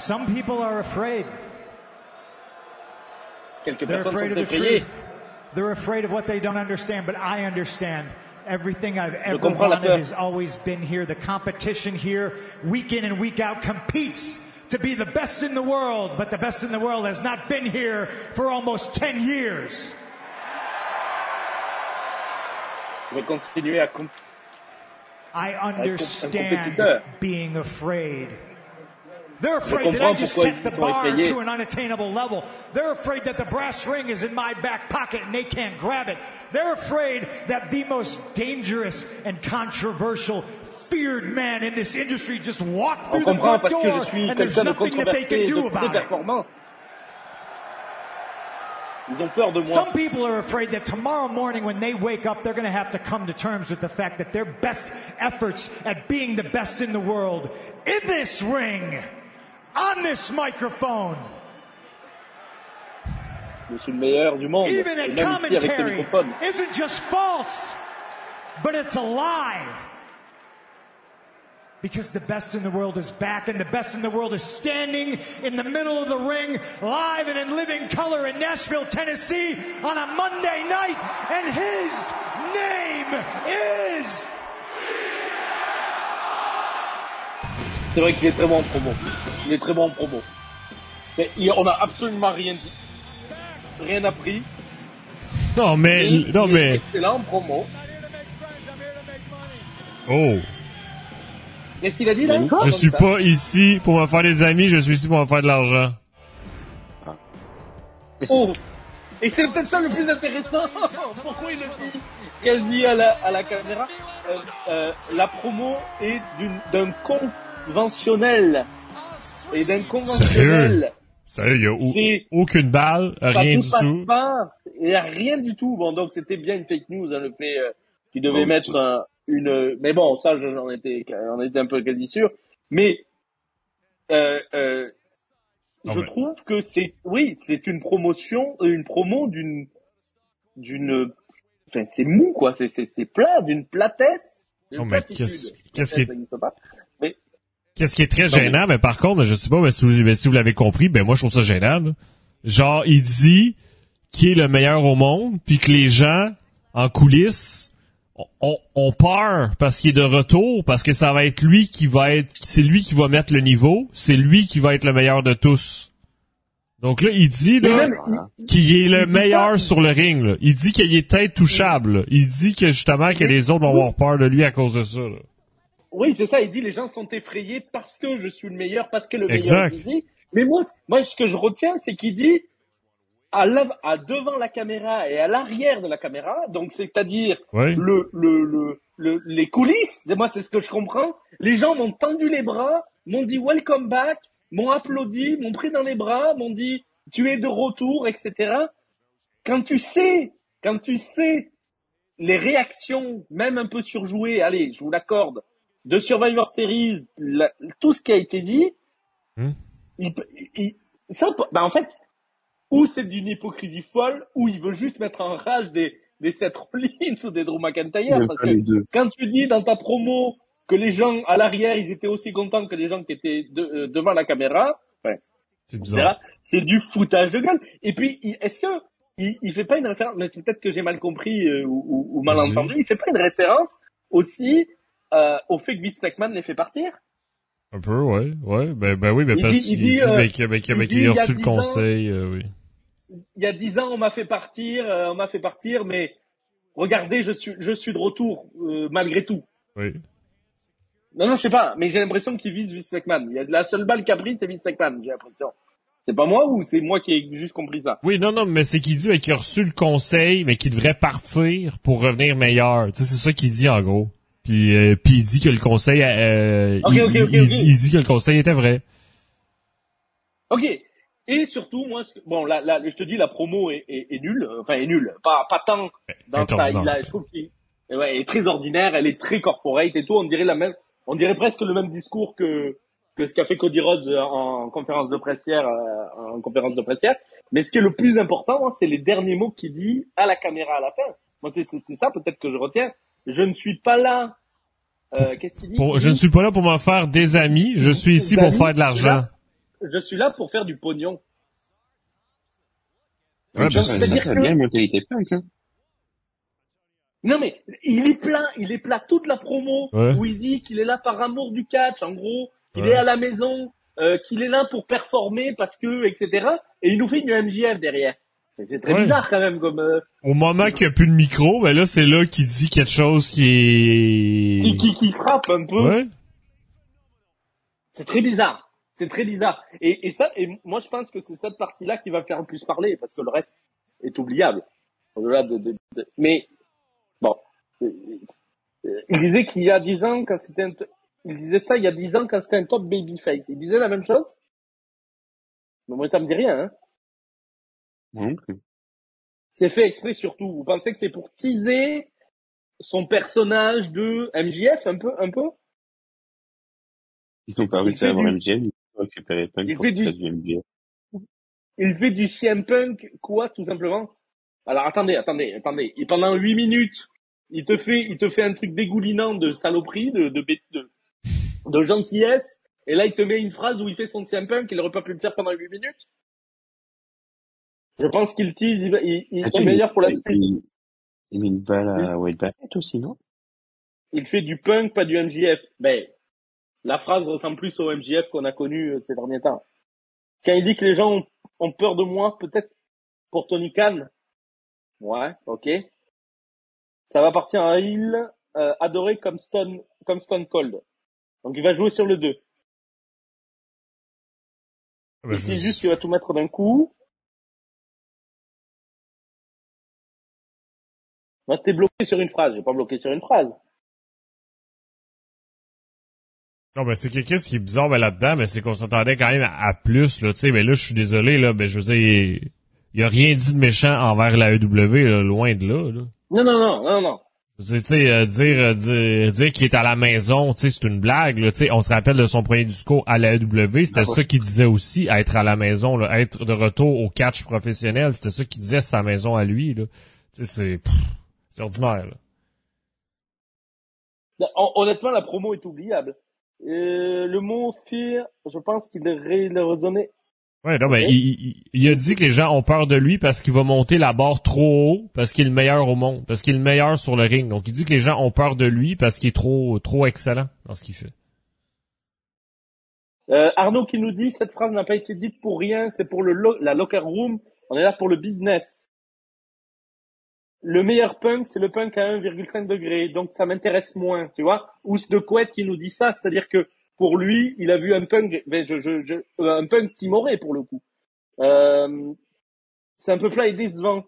Some people are afraid. They're afraid of the truth. They're afraid of what they don't understand, but I understand. Everything I've ever wanted has always been here. The competition here, week in and week out, competes to be the best in the world, but the best in the world has not been here for almost 10 years. Je vais continuer à comp- I understand being afraid. They're afraid that I just set the bar to an unattainable level. They're afraid that the brass ring is in my back pocket and they can't grab it. They're afraid that the most dangerous and controversial feared man in this industry just walked through the front door and there's nothing that they can do about it. Ils ont peur de moi. Some people are afraid that tomorrow morning when they wake up, they're going to have to come to terms with the fact that their best efforts at being the best in the world in this ring, on this microphone, Je suis le meilleur du monde. even Et at même ici avec ce commentary, isn't just false, but it's a lie. Because the best in the world is back and the best in the world is standing in the middle of the ring, live and in living color in Nashville, Tennessee on a Monday night. And his name is C'est vrai qu'il est très bon en promo. Il est très bon en promo. Mais il- on a absolument rien dit. Rien appris. Non, mais, Il- non, il est mais, excellent en promo. oh. Qu'est-ce qu'il a dit là? Je suis pas ici pour me faire des amis, je suis ici pour me faire de l'argent. Oh Et c'est peut-être ça le plus intéressant. Pourquoi il le dit? Quasi à la, à la caméra? Euh, euh, La promo est d'un conventionnel. Et d'un conventionnel. Sérieux, il y a aucune balle, rien du tout. Il n'y a rien du tout. Bon, donc c'était bien une fake news, hein, le fait euh, qu'il devait Bon, mettre un- une... Mais bon, ça, je- j'en étais, j'en étais un peu quasi sûr. Mais euh, euh, je trouve que c'est... Oui, c'est une promotion, euh, une promo d'une... d'une Enfin, c'est mou, quoi. C'est, c'est, c'est plat, d'une platesse. d'une Non, mais qu'est-ce- qu'est-ce qui est- ça n'existe pas. Mais Qu'est-ce qui est très gênant, mais par contre, je sais pas, mais si vous, mais si vous l'avez compris, ben moi je trouve ça gênant. là. Genre, il dit qu'il est le meilleur au monde, puis que les gens en coulisses ont, ont- peur parce qu'il est de retour, parce que ça va être lui qui va être, c'est lui qui va mettre le niveau, c'est lui qui va être le meilleur de tous. Donc là, il dit là, qu'il est le meilleur sur le ring. là. Il dit qu'il est intouchable. là. Il dit que justement que les autres vont avoir peur de lui à cause de ça. là. Oui, c'est ça. Il dit les gens sont effrayés parce que je suis le meilleur, parce que le Exact. meilleur est. Mais moi, moi, ce que je retiens, c'est qu'il dit à, l'av- à devant la caméra et à l'arrière de la caméra, donc c'est-à-dire Oui. le, le, le, le- les coulisses. Et moi, c'est ce que je comprends. Les gens m'ont tendu les bras, m'ont dit welcome back, m'ont applaudi, m'ont pris dans les bras, m'ont dit tu es de retour, etc. Quand tu sais, quand tu sais les réactions, même un peu surjouées, allez, je vous l'accorde, de Survivor Series, la- tout ce qui a été dit, Hmm. il, il- ça, bah en fait, ou c'est d'une hypocrisie folle, ou il veut juste mettre en rage des, des Seth Rollins ou des Drew McIntyre, parce que quand tu dis dans ta promo que les gens à l'arrière, ils étaient aussi contents que les gens qui étaient de- euh, devant la caméra, ouais, C'est du foutage de gueule. Et puis, est-ce que il, il fait pas une référence, mais c'est peut-être que j'ai mal compris euh, ou, ou- ou mal entendu, il fait pas une référence aussi euh, au fait que Vince McMahon les fait partir? Un peu, ouais, ouais. Ben, ben oui, ben Il parce qu'il il dit, dit, euh, qu'il ben, ben, a reçu le 10 ans- conseil, euh, oui. Il y a dix ans, on m'a fait partir, euh, on m'a fait partir, mais regardez, je suis, je suis de retour malgré tout. Oui. Non, non, je sais pas, mais j'ai l'impression qu'il vise Vince McMahon. Il y a la seule balle qu'a pris, c'est Vince McMahon, j'ai l'impression. C'est pas moi ou c'est moi qui ai juste compris ça? Oui, non, non, mais c'est qu'il dit ben, qu'il a reçu le conseil, mais qu'il devrait partir pour revenir meilleur. Tu sais, c'est ça qu'il dit en gros. Puis, euh, puis il dit que le conseil, euh, il, il dit, il dit que le conseil était vrai. Ok. Et surtout, moi, bon, là, là, je te dis, la promo est, est, est nulle. Enfin, est nulle. Pas, pas tant dans Est ça. ordinaire. Il a- je trouve qu'elle ouais, elle est très ordinaire. Elle est très corporate et tout. On dirait la même, on dirait presque le même discours que que ce qu'a fait Cody Rhodes en conférence de presse hier, euh, en conférence de presse hier. Mais ce qui est le plus important, moi, c'est les derniers mots qu'il dit à la caméra à la fin. Moi, c'est ça peut-être que je retiens. Je ne suis pas là. Euh, Qu'est-ce qu'il dit Pour- je ne suis pas là pour m'en faire des amis, je suis ici pour amis, faire de l'argent. je suis là pour faire du pognon. Ouais, Donc, bah, ça, c'est-à-dire ça, ça que- bien la mentalité punk, hein. Non mais il est plat, il est plat toute la promo Ouais. où il dit qu'il est là par amour du catch, en gros, qu'il Ouais. est à la maison, euh, qu'il est là pour performer parce que etc. Et il nous fait une MJF derrière. C'est très Ouais. bizarre quand même comme euh, Au moment qu'il n'y a plus de micro, ben là, c'est là qu'il dit quelque chose qui est... qui, qui qui frappe un peu. Ouais. C'est très bizarre. C'est très bizarre. Et, et ça, et moi je pense que c'est cette partie-là qui va faire le plus parler parce que le reste est oubliable. Au-delà de, de- de- mais bon, Euh, euh, il disait qu'il y a 10 ans quand c'était un, il disait ça il y a 10 ans quand c'était un top babyface. Il disait la même chose? Mais moi ça me dit rien. Hein. Moi non plus. C'est fait exprès surtout. Vous pensez que c'est pour teaser son personnage de MJF un peu, un peu? Ils sont pas réussi à avoir du- MGM, ils ont récupéré punk il pour fait du- du. Il fait du CM Punk, quoi, tout simplement? Alors attendez, attendez, attendez. Et pendant huit minutes, il te fait, il te fait un truc dégoulinant de saloperie, de, de, de, de gentillesse. Et là, il te met une phrase où il fait son CM Punk, il aurait pas pu le faire pendant huit minutes. Je pense qu'il tease, il, va- il, il Attends, est meilleur pour la suite. Il, il met une balle à Wade Barrett aussi, non? Il fait du punk, pas du MJF. Ben, la phrase ressemble plus au MJF qu'on a connu euh, ces derniers temps. Quand il dit que les gens ont, ont peur de moi, peut-être pour Tony Khan. Ouais, ok. Ça va partir à Hill, euh, adoré comme Stone, comme Stone Cold. Donc il va jouer sur le 2. Ben, Il je- dit juste qu'il va tout mettre d'un coup. Moi, t'es bloqué sur une phrase. J'ai pas bloqué sur une phrase. Non, ben, c'est que qu'est-ce qui est bizarre ben, là-dedans, ben, c'est qu'on s'attendait quand même à, à plus, là, tu sais, ben là, je suis désolé, là, ben, je veux dire, il, il a rien dit de méchant envers la EW, là, loin de là, là. Non, non, non, non, non. Tu sais, euh, dire, euh, dire, dire qu'il est à la maison, tu sais, c'est une blague, là, tu sais, on se rappelle de son premier discours à la EW, c'était Ah ça qu'il disait aussi, être à la maison, là, être de retour au catch professionnel, c'était ça qu'il disait sa maison à lui, là. Tu sais, c'est, c'est ordinaire, là. Hon- Honnêtement, la promo est oubliable. Euh, le mot fear, je pense qu'il est résonné. Ouais, non, Ok. il, il- il a dit que les gens ont peur de lui parce qu'il va monter la barre trop haut, parce qu'il est le meilleur au monde, parce qu'il est le meilleur sur le ring. Donc, il dit que les gens ont peur de lui parce qu'il est trop, trop excellent dans ce qu'il fait. Euh, Arnaud qui nous dit cette phrase n'a pas été dite pour rien, c'est pour le lo- la locker room. On est là pour le business. Le meilleur punk, c'est le punk à 1,5 degré, donc ça m'intéresse moins, tu vois. Ous de Couette qui nous dit ça, c'est-à-dire que pour lui, il a vu un punk, ben, je, je, je, euh, un punk timoré pour le coup. Euh, c'est un peu plat et décevant.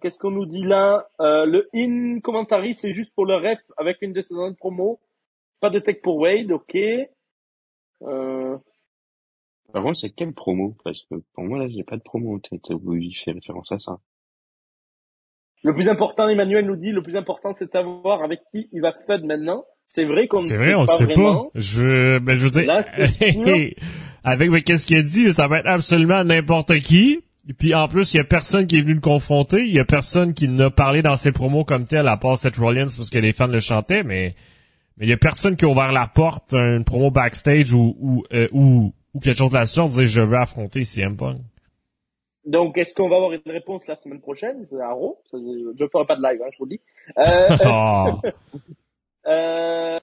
Qu'est-ce qu'on nous dit là? Euh, Le in commentary, c'est juste pour le ref avec une de ses autres promos. Pas de tech pour Wade, ok. Euh, Par contre, c'est quelle promo? Parce que pour moi, là, j'ai pas de promo en tête où il fait référence à ça. Le plus important, Emmanuel nous dit, le plus important, c'est de savoir avec qui il va FUD maintenant. C'est vrai qu'on ne C'est sait vrai, on pas sait vraiment. pas. Je, ben, je veux dire, Là, avec ben, qu'est-ce qu'il a dit, ça va être absolument n'importe qui. Et puis, en plus, il y a personne qui est venu le confronter. Il y a personne qui n'a parlé dans ses promos comme tel, à part Seth Rollins parce que les fans le chantaient, mais, mais il y a personne qui a ouvert la porte à une promo backstage ou, ou, euh, ou, ou quelque chose de la sorte, dire je veux affronter CM Punk. Donc, est-ce qu'on va avoir une réponse la semaine prochaine? C'est à Raw. Je ferai pas de live, hein, je vous le dis. Euh, euh,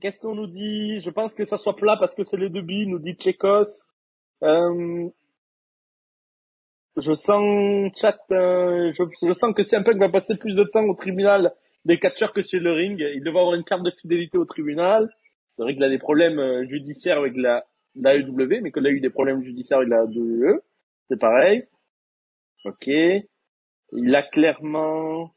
Qu'est-ce qu'on nous dit? Je pense que ça soit plat parce que c'est le début, nous dit Tchekos. Euh, je sens chat, euh, je, je sens que punk va passer plus de temps au tribunal des catcheurs que sur le ring, il devrait avoir une carte de fidélité au tribunal. C'est vrai qu'il a des problèmes euh, judiciaires avec la, la EW, mais qu'il a eu des problèmes judiciaires avec la WWE. C'est pareil. Ok. Il a clairement,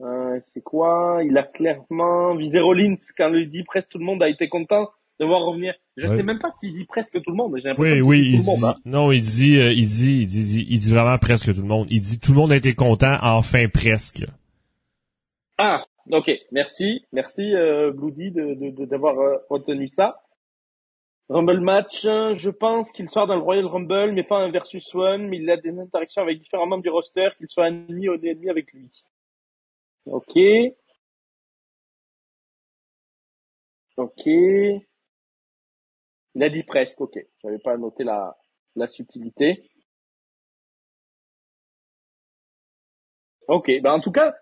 euh, c'est quoi? Il a clairement visé Rollins quand il dit presque tout le monde a été content de voir revenir. Je Ouais. sais même pas s'il dit presque tout le monde. J'ai Oui, oui, dit il tout le dit, monde. hein. non, il dit, euh, il dit, il dit, il dit, il dit vraiment presque tout le monde. Il dit tout le monde a été content, enfin presque. Ah, ok. Merci, merci euh, Bloody de de- de- d'avoir euh, retenu ça. Rumble match, euh, je pense qu'il sort dans le Royal Rumble, mais pas un versus one, mais il a des interactions avec différents membres du roster, qu'il soit ennemi ou ennemi avec lui. Ok. Ok. Il a dit presque, ok. J'avais pas noté la, la subtilité. Ok, ben en tout cas,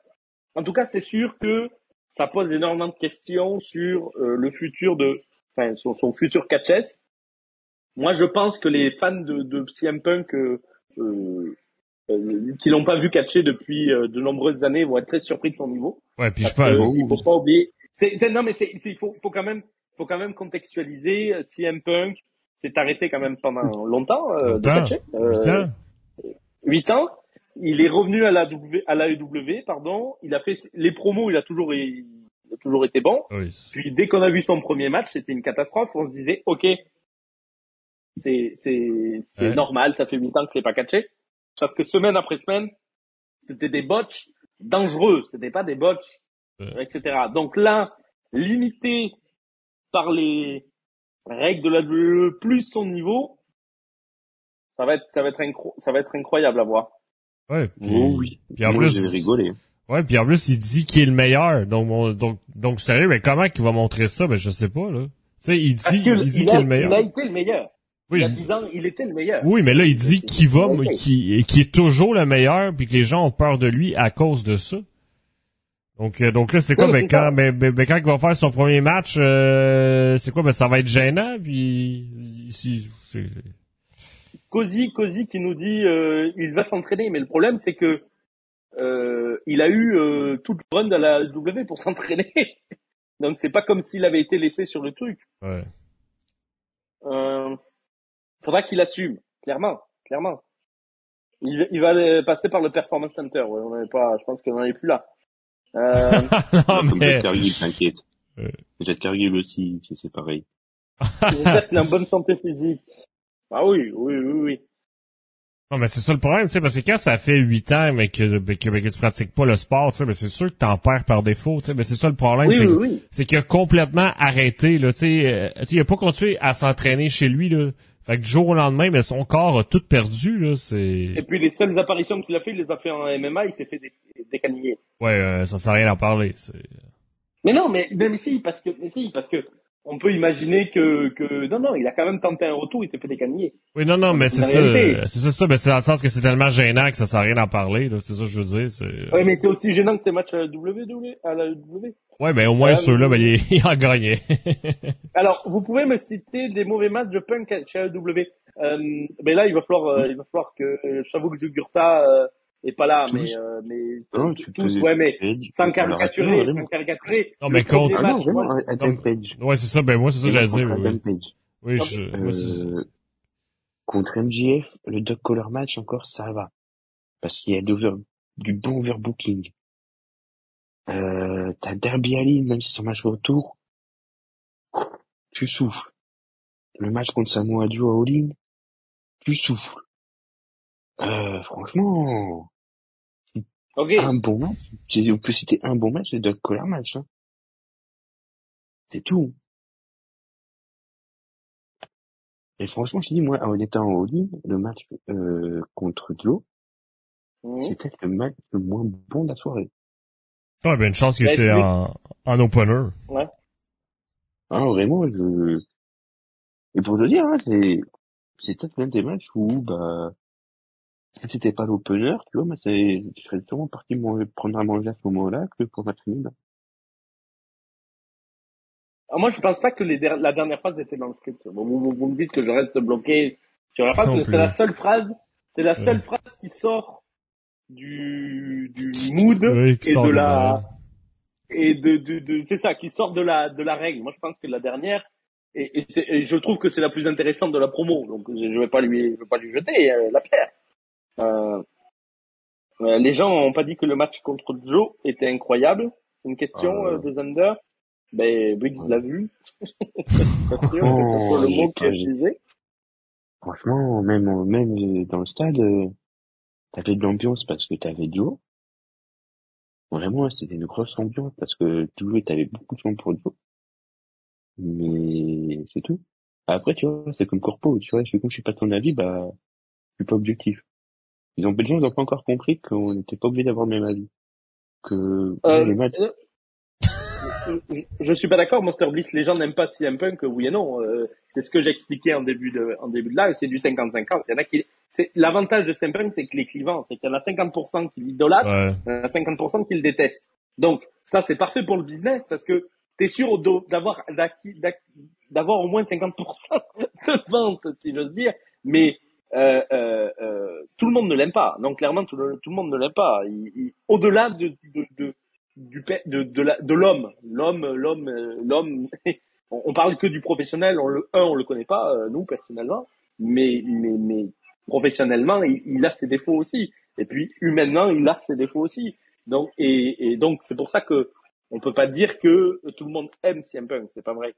en tout cas, c'est sûr que ça pose énormément de questions sur euh, le futur de, enfin, son, son futur catchess. Moi, je pense que les fans de, de CM Punk euh, euh, euh, qui l'ont pas vu catcher depuis euh, de nombreuses années vont être très surpris de son niveau. Ouais, puis je pas. que il faut pas oublier. C'est, non, mais c'est, il faut, faut quand même, faut quand même contextualiser. euh, CM Punk s'est arrêté quand même pendant longtemps euh, de catcher. Euh, Putain. 8 ans. Il est revenu à la W, à l'AEW, pardon. Il a fait les promos, il a toujours, il a toujours été bon. Oui. Puis dès qu'on a vu son premier match, c'était une catastrophe. On se disait, ok, c'est c'est c'est Ouais. normal, ça fait 8 ans qu'il n'est pas catché. Sauf que semaine après semaine, c'était des botches dangereux, c'était pas des botches, Ouais. etc. Donc là, limité par les règles de la WWE plus son niveau, ça va être ça va être incro- ça va être incroyable à voir. Ouais. Puis, Oh oui. Puis en Moi, plus, j'ai rigolé. Ouais, puis en plus, il dit qu'il est le meilleur. Donc, mon- donc, donc sérieux, mais comment qu'il va montrer ça? Ben, je sais pas, là. Tu sais, il dit, qu'il a, est le meilleur. il a été le meilleur. Oui. Il y a 10 ans, il était le meilleur. Oui, mais là, il dit qu'il va, qu'il est toujours le meilleur, puis que les gens ont peur de lui à cause de ça. Donc, euh, donc là, c'est quoi? Oui, Ben, quand, ben, ben, ben, quand il va faire son premier match, euh, c'est quoi? Ben, ça va être gênant, puis ici, c'est, Cozy, Cozy qui nous dit euh, il va s'entraîner, mais le problème c'est que euh, il a eu euh, toute le run de la W pour s'entraîner. Donc c'est pas comme s'il avait été laissé sur le truc. ouais. Euh, faudra qu'il assume, clairement, clairement. Il, il va aller passer par le Performance Center. Ouais, on n'est pas, je pense qu'on n'en est plus là. Euh, non, Comme mais, t'inquiète. Ouais. Jet Cargill aussi, c'est pareil. Qu'il est en bonne santé physique. Ah oui, oui, oui, oui. Non, mais c'est ça le problème, tu sais, parce que quand ça fait huit ans, mais que, ben, que, ben, que tu pratiques pas le sport, tu sais, ben, c'est sûr que t'en perds par défaut, tu sais, mais c'est ça le problème, Oui, c'est oui, que- oui. c'est qu'il a complètement arrêté là, tu sais, euh, tu sais, il a pas continué à s'entraîner chez lui là. Fait que du jour au lendemain, mais son corps a tout perdu là, Et c'est puis les seules apparitions qu'il a fait, il les a fait en MMA, il s'est fait dé- décaniller. ouais, euh, ça sert à rien d'en parler, c'est Mais non, mais, mais, mais si, parce que, mais si, parce que on peut imaginer que, que, non, non, il a quand même tenté un retour, il s'est fait décaniller. Oui, non non, mais c'est ça, euh, c'est ça ça, mais c'est dans le sens que c'est tellement gênant que ça sert à rien d'en parler c'est ça que je veux dire, c'est Ouais, mais c'est aussi gênant que ces matchs à la WWE, à la W. Ouais, mais au moins Ouais, ceux-là, mais- ben il, il en gagnait. Alors, vous pouvez me citer des mauvais matchs de Punk chez AEW. Euh, ben là, il va falloir, euh, il va falloir que, euh, j'avoue que Jugurta est pas là, Tous. mais, euh, mais Non, tu tous, peux- ouais, mais sans caricaturer, sans caricaturer. Non, mais contre- Ah non, vraiment, Adam Non, Page. ouais, c'est ça, ben moi c'est ça que j'allais dire. Contre Oui, Adam Page. oui je, Euh, contre MJF, le dog collar match encore, ça va. Parce qu'il y a du bon overbooking. Euh, t'as Derby Allin, même si c'est un match retour, tu souffles. Le match contre Samoa Joe à All-In, tu souffles. Euh, franchement, ok. un bon match. On peut citer un bon match, c'est le dog collar match, hein. C'est tout. Et franchement, je te dis, moi, en étant en All-In, le match, euh, contre Joe, Mhm. c'est peut-être le match le moins bon de la soirée. Ouais, ben une chance qu'il Ben, était en, en opener. Ah, vraiment, je... Et pour te dire, hein, c'est, c'est peut-être l'un des matchs où, bah, c'était pas l'opener, tu vois, bah, c'est, je serais sûrement parti manger- prendre à manger à ce moment-là que pour match nul. Alors, moi, je pense pas que les der- la dernière phrase était dans le script. Bon, vous, vous, vous me dites que je reste bloqué sur la phrase, Non mais plus. c'est la seule phrase, c'est la seule phrase qui sort du, du mood Oui, qui et sort de de la, et de, de, de c'est ça, qui sort de la, de la règle. Moi, je pense que la dernière, et, et, c'est- et je trouve que c'est la plus intéressante de la promo, donc je, je vais pas lui, je vais pas lui jeter euh, la pierre. Euh, les gens ont pas dit que le match contre Joe était incroyable. C'est une question Euh. euh, de Zander. Ben, Briggs l'a vu. Oh, le mot a utilisé. Franchement, même, même dans le stade, euh, t'avais de l'ambiance parce que t'avais Joe. Vraiment, c'était une grosse ambiance parce que Joe, t'avais beaucoup de gens pour Joe. Mais c'est tout. Après, tu vois, c'est comme Corpo, tu vois, comme je suis pas ton avis, bah, je suis pas objectif. Ils ont, les gens, ils ont pas encore compris qu'on n'était pas obligé d'avoir le même avis. Que, Euh, les matchs, euh, je suis pas d'accord, Monster Bliss. Les gens n'aiment pas CM Punk, oui et non. Euh, c'est ce que j'expliquais en début de, en début de live. C'est du 50-50. Il y en a qui, c'est l'avantage de CM Punk, c'est que les clivants, c'est qu'il y en a 50% qui l'idolâtrent, Ouais. il y en a 50% qui le détestent. Donc ça, c'est parfait pour le business parce que t'es sûr d'avoir d'avoir au moins 50% de vente, si j'ose dire. Mais euh, euh, euh, tout le monde ne l'aime pas. Donc clairement, tout le, monde ne l'aime pas. Au-delà de, de, de, de, de, l'homme, l'homme, l'homme, euh, l'homme. on, on parle que du professionnel. On le, un, on le connaît pas, nous personnellement, mais, mais, mais professionnellement, il, a ses défauts aussi. Et puis humainement, il a ses défauts aussi. Donc et, et donc c'est pour ça que on peut pas dire que tout le monde aime CM Punk. C'est pas vrai.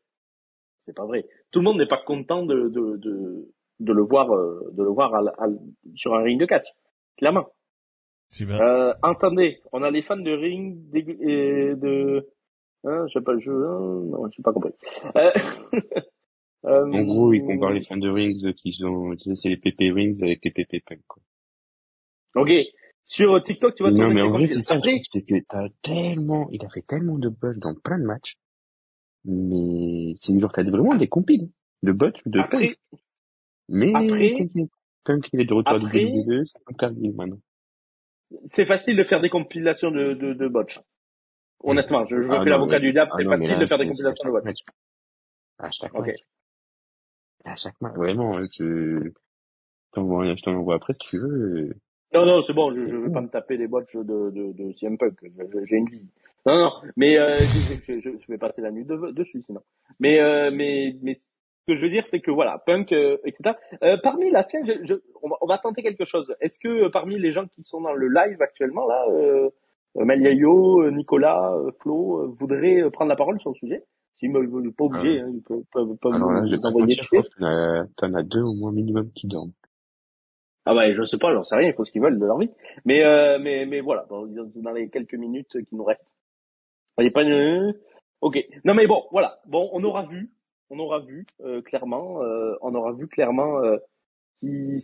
C'est pas vrai. Tout le monde n'est pas content de, de, de, de le voir, euh, de le voir à à- sur un ring de catch. Clairement. Euh, entendez, on a les fans de ring de, de, hein, je sais pas, je, hein, non, j'ai pas compris. Euh, euh, En gros, ils comparent les fans de Rings qui sont, c'est les PP Rings avec les PP Punk, quoi. Ok. Sur TikTok, tu vois, Non, mais en vrai, compiles. c'est ça, le truc, c'est que t'as tellement, il a fait tellement de buzz dans plein de matchs, mais c'est genre, t'as vraiment des compiles de buzz de après, Punk. Mais, après- Punk, il est de retour à WWE, c'est Punk Cargill maintenant. c'est facile de faire des compilations de, de, de botch. Honnêtement, je, je me Ah l'avocat du diable, ah c'est facile là, de faire des compilations de à botch. chaque match. À chaque match. À chaque match, vraiment, tu, je t'envoie, je t'envoie après si tu veux. Non, non, c'est bon, je, je veux pas me taper les botches de, de, de CM Punk. J'ai une vie. Non, non, mais euh, je, je, je- je vais passer la nuit de- dessus sinon. Mais, euh, mais, mais que je veux dire, c'est que voilà, Punk, euh, etc. Euh, parmi la tiens, je, je, on, va, on va tenter quelque chose. Est-ce que euh, parmi les gens qui sont dans le live actuellement là, euh, Maliayo, euh, Nicolas, euh, Flo, euh, voudraient prendre la parole sur le sujet? S'ils ne veulent pas obligé, Euh, hein, ils peuvent, peuvent, peuvent Alors là, nous je vais pas mentir, je pense que t'en as, deux au moins minimum qui dorment. Ah bah je sais pas, j'en sais rien, il faut ce qu'ils veulent de leur vie. Mais euh, mais mais voilà, dans, dans les quelques minutes qui nous restent. Il y a pas une... Ok. Non mais bon, voilà. Bon, on aura vu, on aura vu euh, clairement, euh, on aura vu clairement euh, qui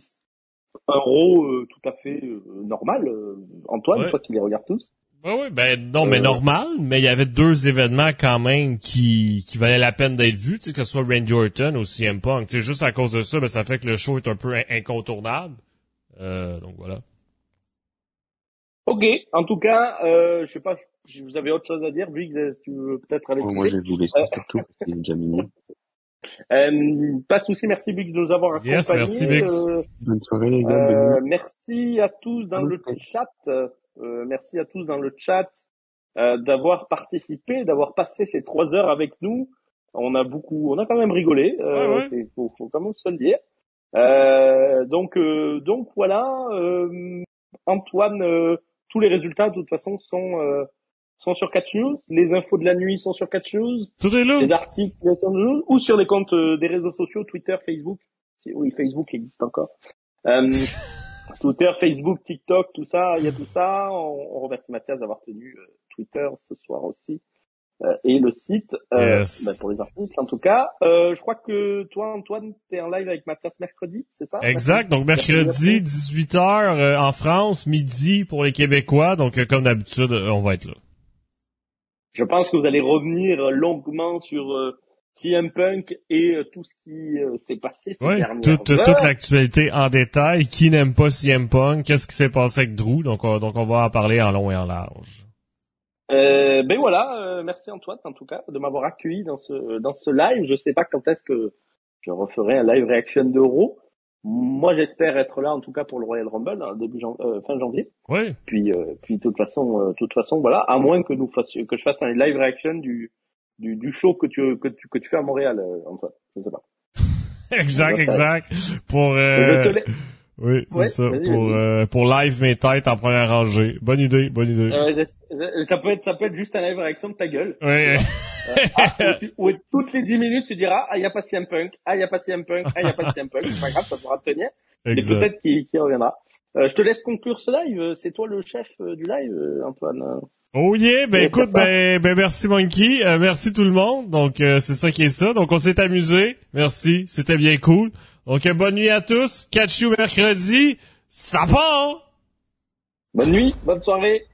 un Raw euh, tout à fait euh, normal. euh, Antoine, Ouais. toi qui les regardes tous. Ouais, ben non, mais Euh, normal, mais il y avait deux événements quand même qui, qui valaient la peine d'être vus, tu sais, que ce soit Randy Orton ou CM Punk. Tu sais, juste à cause de ça, ben, ça fait que le show est un peu in- incontournable. Euh, donc voilà. Ok. En tout cas, euh, je sais pas si vous avez autre chose à dire. Vu que tu veux peut-être aller te moi, je coucher. vais vous laisser Euh, surtout parce qu'il est déjà minuit. Euh, pas de souci, merci Big de nous avoir accompagnés. Yes, merci, Biggs. Euh, Bonne soirée, les gars. bonne Euh, nuit. merci à tous dans le chat. euh, merci à tous dans le chat euh, d'avoir participé, d'avoir passé ces trois heures avec nous. On a beaucoup, on a quand même rigolé. Euh, Ouais, ouais. c'est- Faut, faut quand même se le dire. Euh, donc, euh, donc voilà. euh, Antoine, euh, tous les résultats de toute façon sont euh, sont sur Catch News. Les infos de la nuit sont sur Catch News. Tout est là. Les articles sont sur News ou sur les comptes euh, des réseaux sociaux, Twitter, Facebook. Oui, Facebook existe encore. Euh, Twitter, Facebook, TikTok, tout ça, il y a tout ça. On, on remercie Mathias d'avoir tenu euh, Twitter ce soir aussi. Euh, et le site euh, Yes. bah, pour les articles en tout cas. Euh, je crois que toi Antoine, t'es en live avec Mathias mercredi, c'est ça? Exact. Donc mercredi, 18h euh, en France, midi pour les Québécois. Donc comme d'habitude, on va être là. Je pense que vous allez revenir longuement sur euh, CM Punk et euh, tout ce qui euh, s'est passé ces Oui, dernières toute, heures. toute l'actualité en détail. Qui n'aime pas CM Punk? Qu'est-ce qui s'est passé avec Drew? Donc, on, donc on va en parler en long et en large. Euh, ben voilà, merci Antoine en tout cas de m'avoir accueilli dans ce dans ce live. Je sais pas quand est-ce que je referai un live reaction d'Euro. Moi, j'espère être là en tout cas pour le Royal Rumble hein, début jan- euh, fin janvier. Oui. Puis euh, puis de toute façon, euh, toute façon voilà, à moins que nous fassions que je fasse un live reaction du du, du show que tu que tu que tu fais à Montréal, euh, Antoine. Je sais pas. Exact, exact. Pour, Je te euh. Oui, c'est Ouais, ça. Pour, euh, pour live mes têtes en première rangée. Bonne idée, bonne idée. Euh, ça peut être ça peut être juste un live reaction de ta gueule. Oui. Euh, ah, où, tu- où toutes les 10 minutes, tu diras, ah, il n'y a pas CM Punk, ah, il n'y a pas CM Punk, ah, il n'y a pas CM Punk. C'est pas grave, ça pourra te tenir. Et exact. peut-être qu'il qu'il reviendra. Euh, je te laisse conclure ce live. C'est toi le chef euh, du live, euh, Antoine. Oh yeah, ben écoute, ben, ben merci Monkey, Euh, merci tout le monde. Donc euh, c'est ça qui est ça. Donc on s'est amusé. Merci, c'était bien cool. Donc bonne nuit à tous. Catch you mercredi. Ça part. Bonne nuit, bonne soirée.